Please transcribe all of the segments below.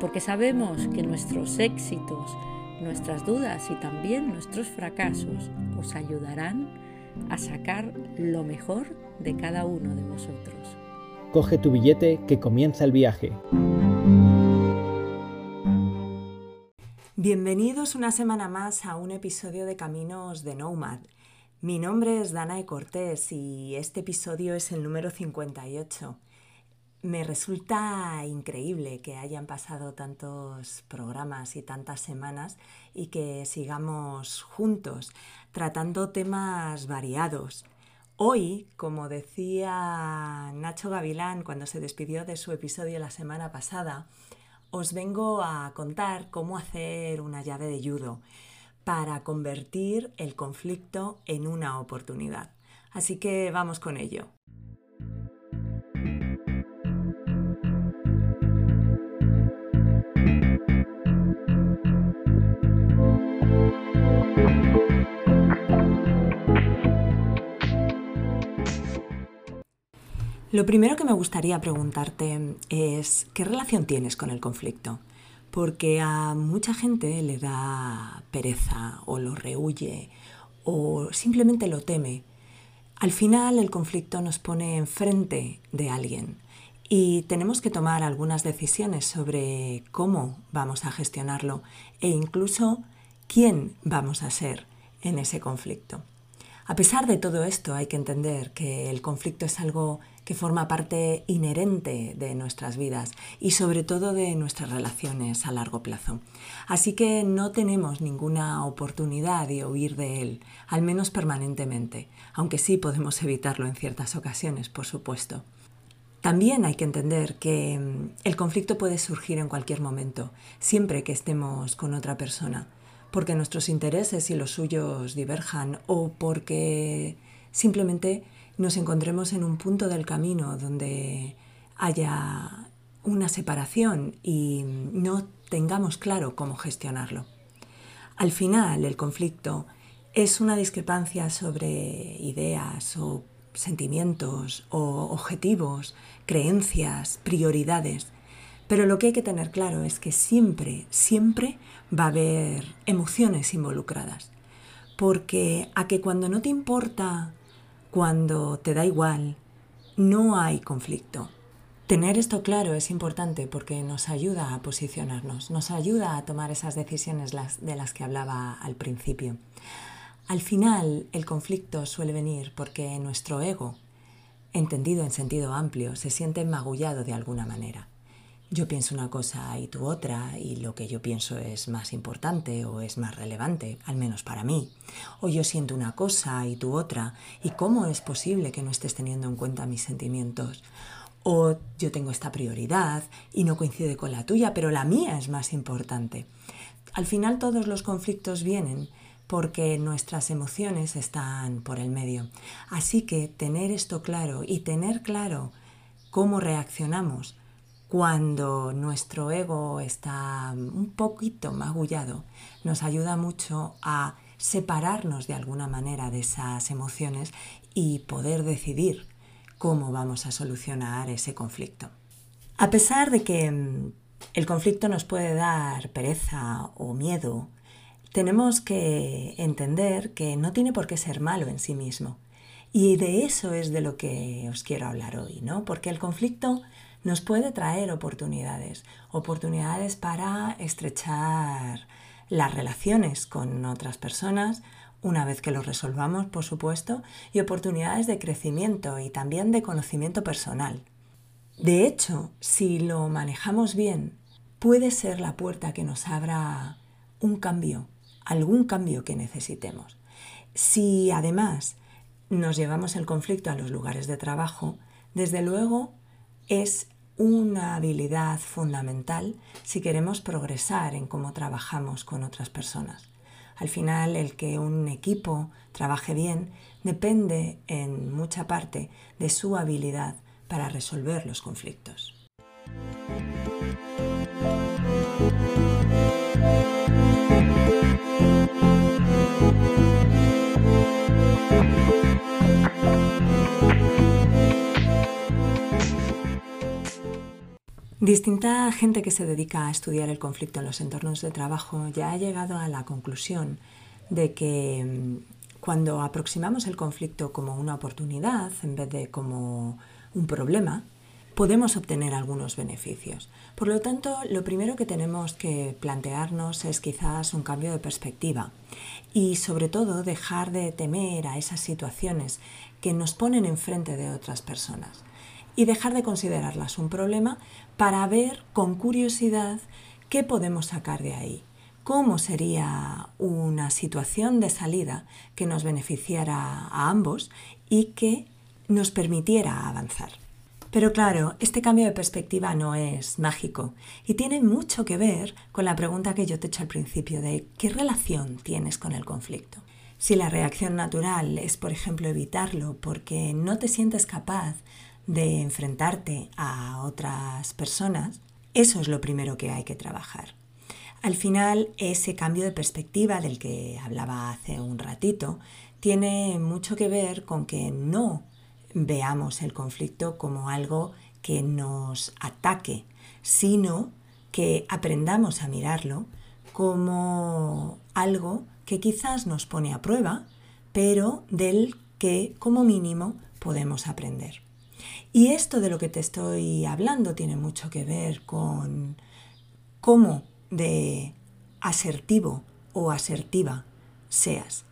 porque sabemos que nuestros éxitos, nuestras dudas y también nuestros fracasos os ayudarán a sacar lo mejor de cada uno de vosotros. Coge tu billete que comienza el viaje. Bienvenidos una semana más a un episodio de Caminos de Nomad. Mi nombre es Danae Cortés y este episodio es el número 58. Me resulta increíble que hayan pasado tantos programas y tantas semanas y que sigamos juntos tratando temas variados. Hoy, como decía Nacho Gavilán cuando se despidió de su episodio la semana pasada, os vengo a contar cómo hacer una llave de judo para convertir el conflicto en una oportunidad. Así que vamos con ello. Lo primero que me gustaría preguntarte es ¿qué relación tienes con el conflicto? Porque a mucha gente le da pereza o lo rehuye o simplemente lo teme. Al final el conflicto nos pone enfrente de alguien y tenemos que tomar algunas decisiones sobre cómo vamos a gestionarlo e incluso quién vamos a ser en ese conflicto. A pesar de todo esto, hay que entender que el conflicto es algo que forma parte inherente de nuestras vidas y sobre todo de nuestras relaciones a largo plazo. Así que no tenemos ninguna oportunidad de huir de él, al menos permanentemente, aunque sí podemos evitarlo en ciertas ocasiones, por supuesto. También hay que entender que mm, el conflicto puede surgir en cualquier momento, siempre que estemos con otra persona porque nuestros intereses y los suyos diverjan o porque simplemente nos encontremos en un punto del camino donde haya una separación y no tengamos claro cómo gestionarlo. Al final, el conflicto es una discrepancia sobre ideas o sentimientos o objetivos, creencias, prioridades pero lo que hay que tener claro es que siempre, siempre va a haber emociones involucradas. Porque a que cuando no te importa, cuando te da igual, no hay conflicto. Tener esto claro es importante porque nos ayuda a posicionarnos, nos ayuda a tomar esas decisiones de las que hablaba al principio. Al final, el conflicto suele venir porque nuestro ego, entendido en sentido amplio, se siente magullado de alguna manera yo pienso una cosa y tú otra, y lo que yo pienso es más importante o es más relevante, al menos para mí. O yo siento una cosa y tú otra, y cómo es posible que no estés teniendo en cuenta mis sentimientos. O yo tengo esta prioridad y no coincide con la tuya, pero la mía es más importante. Al final todos los conflictos vienen porque nuestras emociones están por el medio. Así que tener esto claro y tener claro cómo reaccionamos cuando nuestro ego está un poquito magullado, nos ayuda mucho a separarnos de alguna manera de esas emociones y poder decidir cómo vamos a solucionar ese conflicto. A pesar de que mm, el conflicto nos puede dar pereza o miedo, tenemos que entender que no tiene por qué ser malo en sí mismo. Y de eso es de lo que os quiero hablar hoy, ¿no? Porque el conflicto nos puede traer oportunidades, oportunidades para estrechar las relaciones con otras personas, una vez que lo resolvamos, por supuesto, y oportunidades de crecimiento y también de conocimiento personal. De hecho, si lo manejamos bien, puede ser la puerta que nos abra un cambio, algún cambio que necesitemos. Si además nos llevamos el conflicto a los lugares de trabajo, desde luego es una habilidad fundamental si queremos progresar en cómo trabajamos con otras personas. Al final, el que un equipo trabaje bien depende en mucha parte de su habilidad para resolver los conflictos. Distinta gente que se dedica a estudiar el conflicto en los entornos de trabajo ya ha llegado a la conclusión de que mm, cuando aproximamos el conflicto como una oportunidad en vez de como un problema, podemos obtener algunos beneficios. Por lo tanto, lo primero que tenemos que plantearnos es quizás un cambio de perspectiva y sobre todo dejar de temer a esas situaciones que nos ponen enfrente de otras personas y dejar de considerarlas un problema para ver con curiosidad qué podemos sacar de ahí, cómo sería una situación de salida que nos beneficiara a ambos y que nos permitiera avanzar. Pero claro, este cambio de perspectiva no es mágico y tiene mucho que ver con la pregunta que yo te he hecho al principio de qué relación tienes con el conflicto. Si la reacción natural es, por ejemplo, evitarlo porque no te sientes capaz de enfrentarte a otras personas, eso es lo primero que hay que trabajar. Al final, ese cambio de perspectiva del que hablaba hace un ratito tiene mucho que ver con que no veamos el conflicto como algo que nos ataque, sino que aprendamos a mirarlo como algo que quizás nos pone a prueba, pero del que como mínimo podemos aprender. Y esto de lo que te estoy hablando tiene mucho que ver con cómo de asertivo o asertiva seas.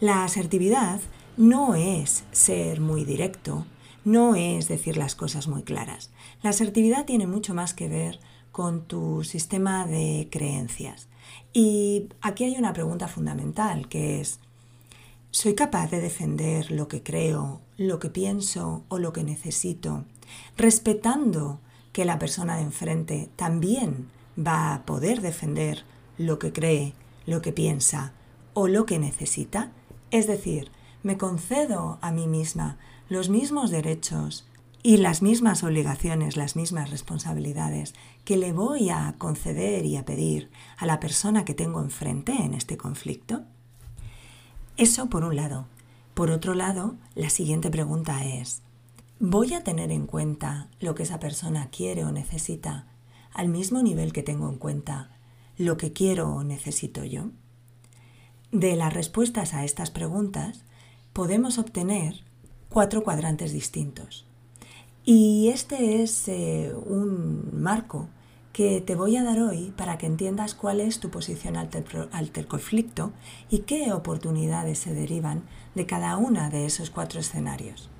La asertividad no es ser muy directo, no es decir las cosas muy claras. La asertividad tiene mucho más que ver con tu sistema de creencias. Y aquí hay una pregunta fundamental que es, ¿soy capaz de defender lo que creo lo que pienso o lo que necesito, respetando que la persona de enfrente también va a poder defender lo que cree, lo que piensa o lo que necesita. Es decir, me concedo a mí misma los mismos derechos y las mismas obligaciones, las mismas responsabilidades que le voy a conceder y a pedir a la persona que tengo enfrente en este conflicto. Eso por un lado. Por otro lado, la siguiente pregunta es, ¿voy a tener en cuenta lo que esa persona quiere o necesita al mismo nivel que tengo en cuenta lo que quiero o necesito yo? De las respuestas a estas preguntas podemos obtener cuatro cuadrantes distintos. Y este es eh, un marco que te voy a dar hoy para que entiendas cuál es tu posición ante el conflicto y qué oportunidades se derivan de cada una de esos cuatro escenarios.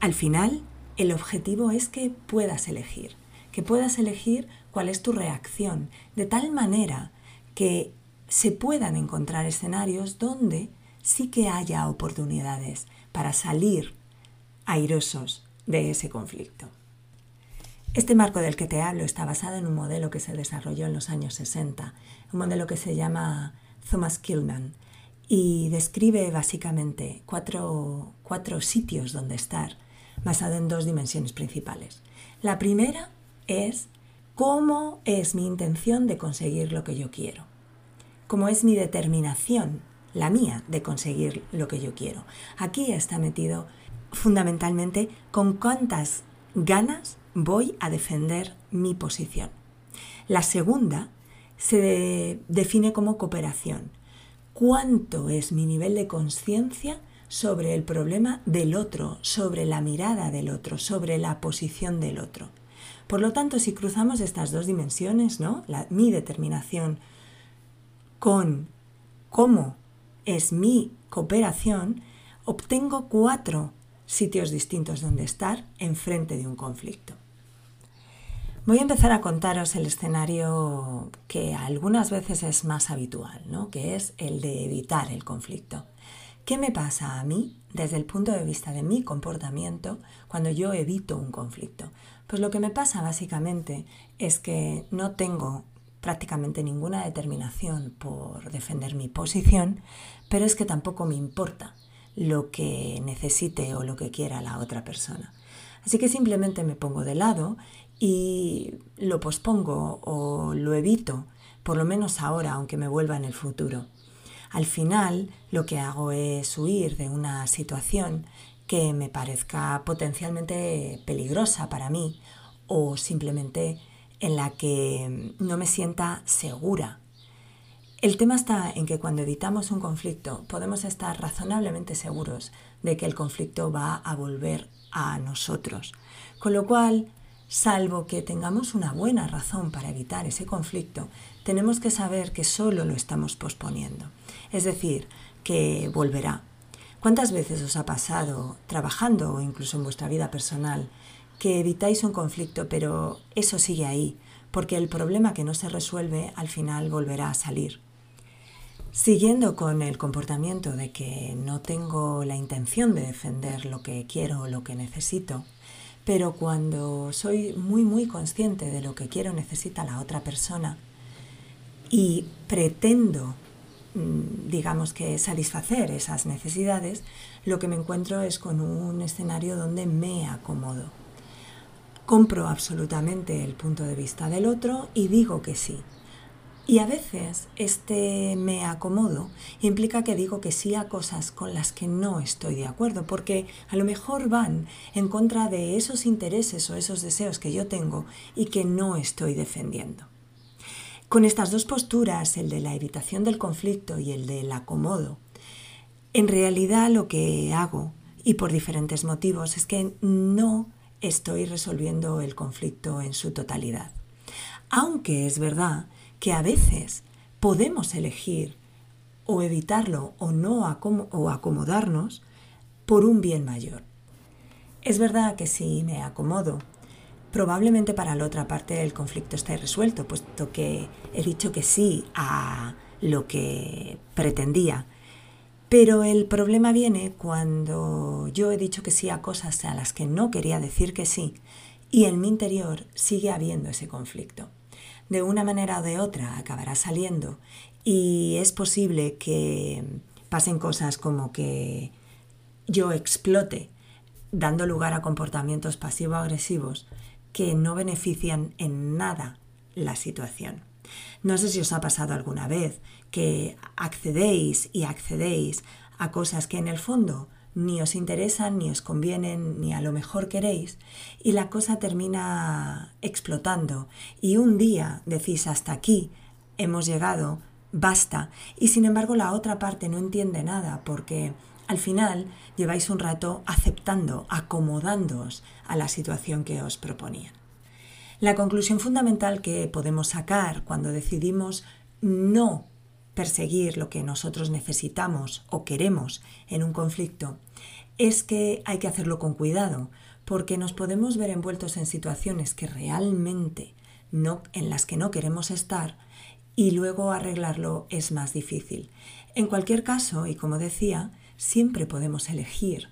Al final, el objetivo es que puedas elegir, que puedas elegir cuál es tu reacción, de tal manera que se puedan encontrar escenarios donde sí que haya oportunidades para salir airosos de ese conflicto. Este marco del que te hablo está basado en un modelo que se desarrolló en los años 60, un modelo que se llama Thomas Killman y describe básicamente cuatro, cuatro sitios donde estar, basado en dos dimensiones principales. La primera es cómo es mi intención de conseguir lo que yo quiero, cómo es mi determinación, la mía, de conseguir lo que yo quiero. Aquí está metido fundamentalmente con cuántas ganas voy a defender mi posición. La segunda se define como cooperación. ¿Cuánto es mi nivel de conciencia sobre el problema del otro, sobre la mirada del otro, sobre la posición del otro? Por lo tanto, si cruzamos estas dos dimensiones, ¿no? mi determinación con cómo es mi cooperación, obtengo cuatro sitios distintos donde estar enfrente de un conflicto. Voy a empezar a contaros el escenario que algunas veces es más habitual, ¿no? que es el de evitar el conflicto. ¿Qué me pasa a mí desde el punto de vista de mi comportamiento cuando yo evito un conflicto? Pues lo que me pasa básicamente es que no tengo prácticamente ninguna determinación por defender mi posición, pero es que tampoco me importa lo que necesite o lo que quiera la otra persona. Así que simplemente me pongo de lado y lo pospongo o lo evito, por lo menos ahora, aunque me vuelva en el futuro. Al final lo que hago es huir de una situación que me parezca potencialmente peligrosa para mí o simplemente en la que no me sienta segura. El tema está en que cuando evitamos un conflicto podemos estar razonablemente seguros de que el conflicto va a volver a nosotros. Con lo cual, salvo que tengamos una buena razón para evitar ese conflicto, tenemos que saber que solo lo estamos posponiendo. Es decir, que volverá. ¿Cuántas veces os ha pasado, trabajando o incluso en vuestra vida personal, que evitáis un conflicto, pero eso sigue ahí, porque el problema que no se resuelve al final volverá a salir? Siguiendo con el comportamiento de que no tengo la intención de defender lo que quiero o lo que necesito, pero cuando soy muy muy consciente de lo que quiero necesita la otra persona y pretendo mm, digamos que satisfacer esas necesidades, lo que me encuentro es con un escenario donde me acomodo. Compro absolutamente el punto de vista del otro y digo que sí. Y a veces este me acomodo implica que digo que sí a cosas con las que no estoy de acuerdo, porque a lo mejor van en contra de esos intereses o esos deseos que yo tengo y que no estoy defendiendo. Con estas dos posturas, el de la evitación del conflicto y el del acomodo, en realidad lo que hago, y por diferentes motivos, es que no estoy resolviendo el conflicto en su totalidad. Aunque es verdad que a veces podemos elegir o evitarlo o no acomodarnos por un bien mayor. Es verdad que si me acomodo, probablemente para la otra parte el conflicto está resuelto, puesto que he dicho que sí a lo que pretendía. Pero el problema viene cuando yo he dicho que sí a cosas a las que no quería decir que sí y en mi interior sigue habiendo ese conflicto de una manera o de otra acabará saliendo y es posible que pasen cosas como que yo explote dando lugar a comportamientos pasivo-agresivos que no benefician en nada la situación. No sé si os ha pasado alguna vez que accedéis y accedéis a cosas que en el fondo ni os interesan, ni os convienen, ni a lo mejor queréis, y la cosa termina explotando. Y un día decís hasta aquí, hemos llegado, basta, y sin embargo la otra parte no entiende nada porque al final lleváis un rato aceptando, acomodándoos a la situación que os proponían. La conclusión fundamental que podemos sacar cuando decidimos no perseguir lo que nosotros necesitamos o queremos en un conflicto, es que hay que hacerlo con cuidado, porque nos podemos ver envueltos en situaciones que realmente no en las que no queremos estar y luego arreglarlo es más difícil. En cualquier caso, y como decía, siempre podemos elegir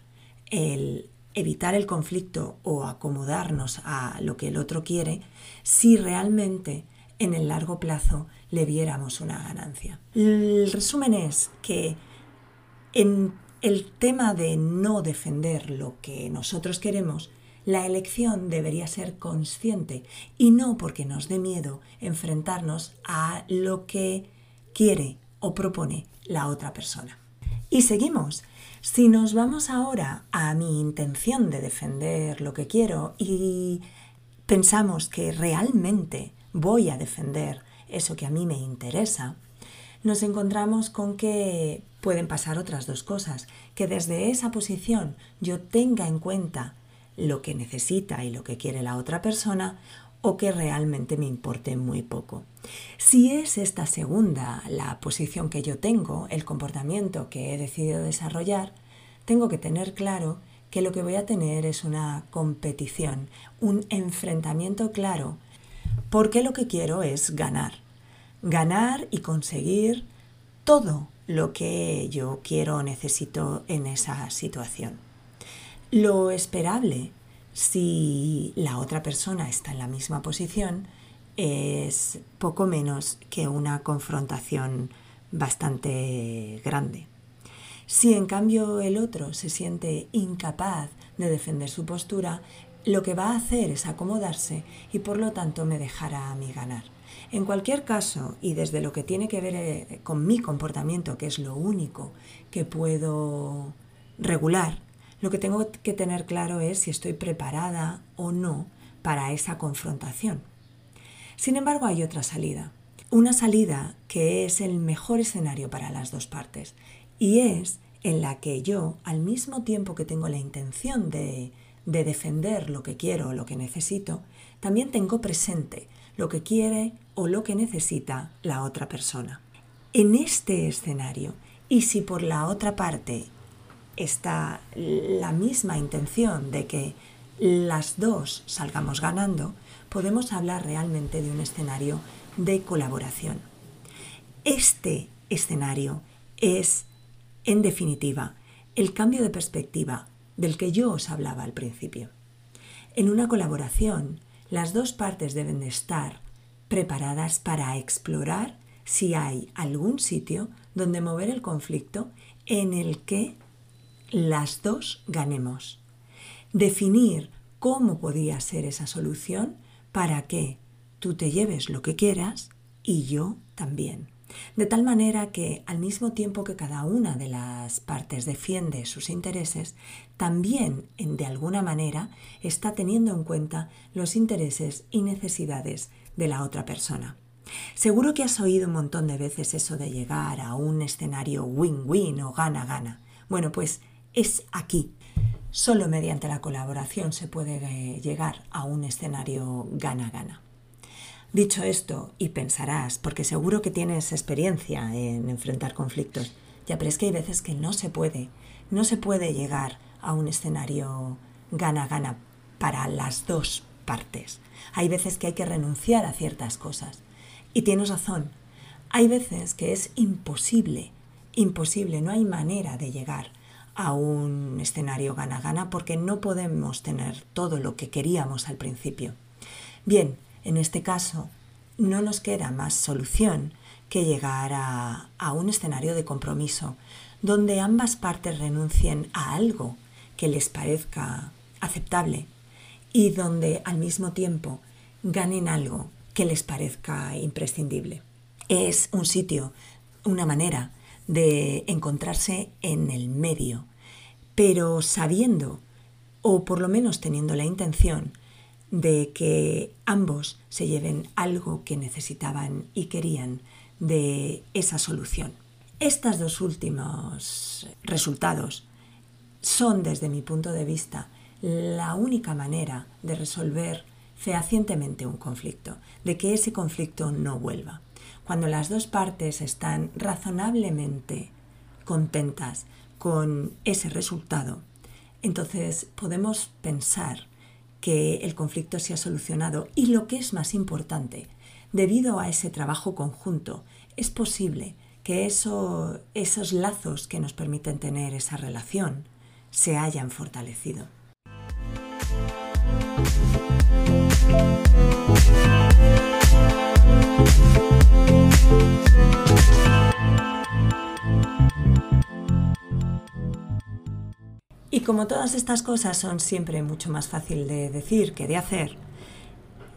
el evitar el conflicto o acomodarnos a lo que el otro quiere si realmente en el largo plazo le viéramos una ganancia. El resumen es que en el tema de no defender lo que nosotros queremos, la elección debería ser consciente y no porque nos dé miedo enfrentarnos a lo que quiere o propone la otra persona. Y seguimos. Si nos vamos ahora a mi intención de defender lo que quiero y pensamos que realmente voy a defender eso que a mí me interesa, nos encontramos con que pueden pasar otras dos cosas, que desde esa posición yo tenga en cuenta lo que necesita y lo que quiere la otra persona o que realmente me importe muy poco. Si es esta segunda la posición que yo tengo, el comportamiento que he decidido desarrollar, tengo que tener claro que lo que voy a tener es una competición, un enfrentamiento claro porque lo que quiero es ganar. Ganar y conseguir todo lo que yo quiero o necesito en esa situación. Lo esperable, si la otra persona está en la misma posición, es poco menos que una confrontación bastante grande. Si en cambio el otro se siente incapaz de defender su postura, lo que va a hacer es acomodarse y por lo tanto me dejará a mí ganar. En cualquier caso, y desde lo que tiene que ver eh, con mi comportamiento, que es lo único que puedo regular, lo que tengo que tener claro es si estoy preparada o no para esa confrontación. Sin embargo, hay otra salida. Una salida que es el mejor escenario para las dos partes y es en la que yo, al mismo tiempo que tengo la intención de, de defender lo que quiero o lo que necesito, también tengo presente lo que quiere o lo que necesita la otra persona. En este escenario, y si por la otra parte está la misma intención de que las dos salgamos ganando, podemos hablar realmente de un escenario de colaboración. Este escenario es, en definitiva, el cambio de perspectiva del que yo os hablaba al principio. En una colaboración, las dos partes deben de estar preparadas para explorar si hay algún sitio donde mover el conflicto en el que las dos ganemos. Definir cómo podría ser esa solución para que tú te lleves lo que quieras y yo también. De tal manera que al mismo tiempo que cada una de las partes defiende sus intereses, también de alguna manera está teniendo en cuenta los intereses y necesidades de la otra persona. Seguro que has oído un montón de veces eso de llegar a un escenario win-win o gana-gana. Bueno, pues es aquí. Solo mediante la colaboración se puede eh, llegar a un escenario gana-gana. Dicho esto, y pensarás, porque seguro que tienes experiencia en enfrentar conflictos, ya, pero es que hay veces que no se puede, no se puede llegar a un escenario gana-gana para las dos partes. Hay veces que hay que renunciar a ciertas cosas. Y tienes razón, hay veces que es imposible, imposible, no hay manera de llegar a un escenario gana-gana porque no podemos tener todo lo que queríamos al principio. Bien, en este caso, no nos queda más solución que llegar a, un escenario de compromiso donde ambas partes renuncien a algo que les parezca aceptable y donde al mismo tiempo ganen algo que les parezca imprescindible. Es un sitio, una manera de encontrarse en el medio, pero sabiendo, o por lo menos teniendo la intención, de que ambos se lleven algo que necesitaban y querían de esa solución. Estos dos últimos resultados son, desde mi punto de vista, la única manera de resolver fehacientemente un conflicto, de que ese conflicto no vuelva. Cuando las dos partes están razonablemente contentas con ese resultado, entonces podemos pensar que el conflicto se ha solucionado y lo que es más importante, debido a ese trabajo conjunto, es posible que esos lazos que nos permiten tener esa relación se hayan fortalecido. Y como todas estas cosas son siempre mucho más fácil de decir que de hacer,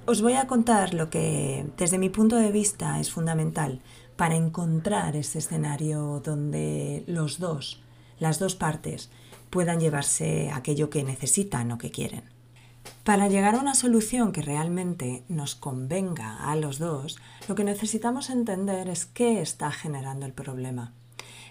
os voy a contar lo que desde mi punto de vista es fundamental para encontrar ese escenario donde los dos, las dos partes, puedan llevarse aquello que necesitan o que quieren. Para llegar a una solución que realmente nos convenga a los dos, lo que necesitamos entender es qué está generando el problema.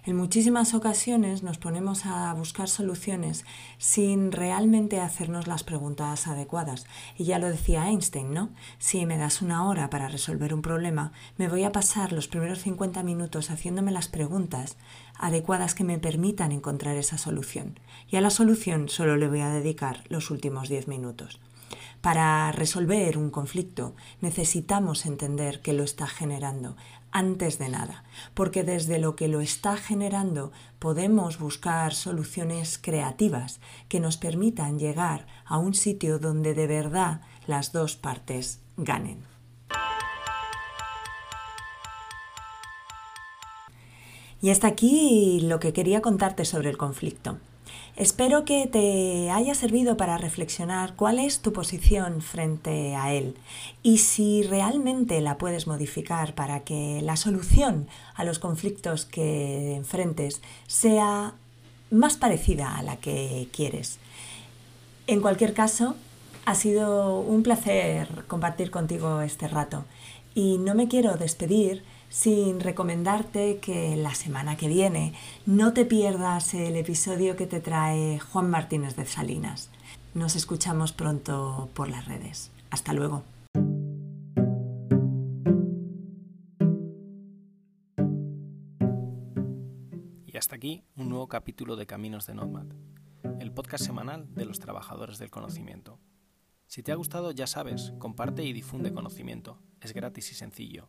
En muchísimas ocasiones nos ponemos a buscar soluciones sin realmente hacernos las preguntas adecuadas. Y ya lo decía Einstein, ¿no? Si me das una hora para resolver un problema, me voy a pasar los primeros 50 minutos haciéndome las preguntas adecuadas que me permitan encontrar esa solución. Y a la solución solo le voy a dedicar los últimos 10 minutos. Para resolver un conflicto necesitamos entender que lo está generando antes de nada, porque desde lo que lo está generando podemos buscar soluciones creativas que nos permitan llegar a un sitio donde de verdad las dos partes ganen. Y hasta aquí lo que quería contarte sobre el conflicto. Espero que te haya servido para reflexionar cuál es tu posición frente a él y si realmente la puedes modificar para que la solución a los conflictos que enfrentes sea más parecida a la que quieres. En cualquier caso, ha sido un placer compartir contigo este rato y no me quiero despedir sin recomendarte que la semana que viene no te pierdas el episodio que te trae Juan Martínez de Salinas. Nos escuchamos pronto por las redes. Hasta luego. Y hasta aquí un nuevo capítulo de Caminos de Nomad, el podcast semanal de los trabajadores del conocimiento. Si te ha gustado, ya sabes, comparte y difunde conocimiento. Es gratis y sencillo.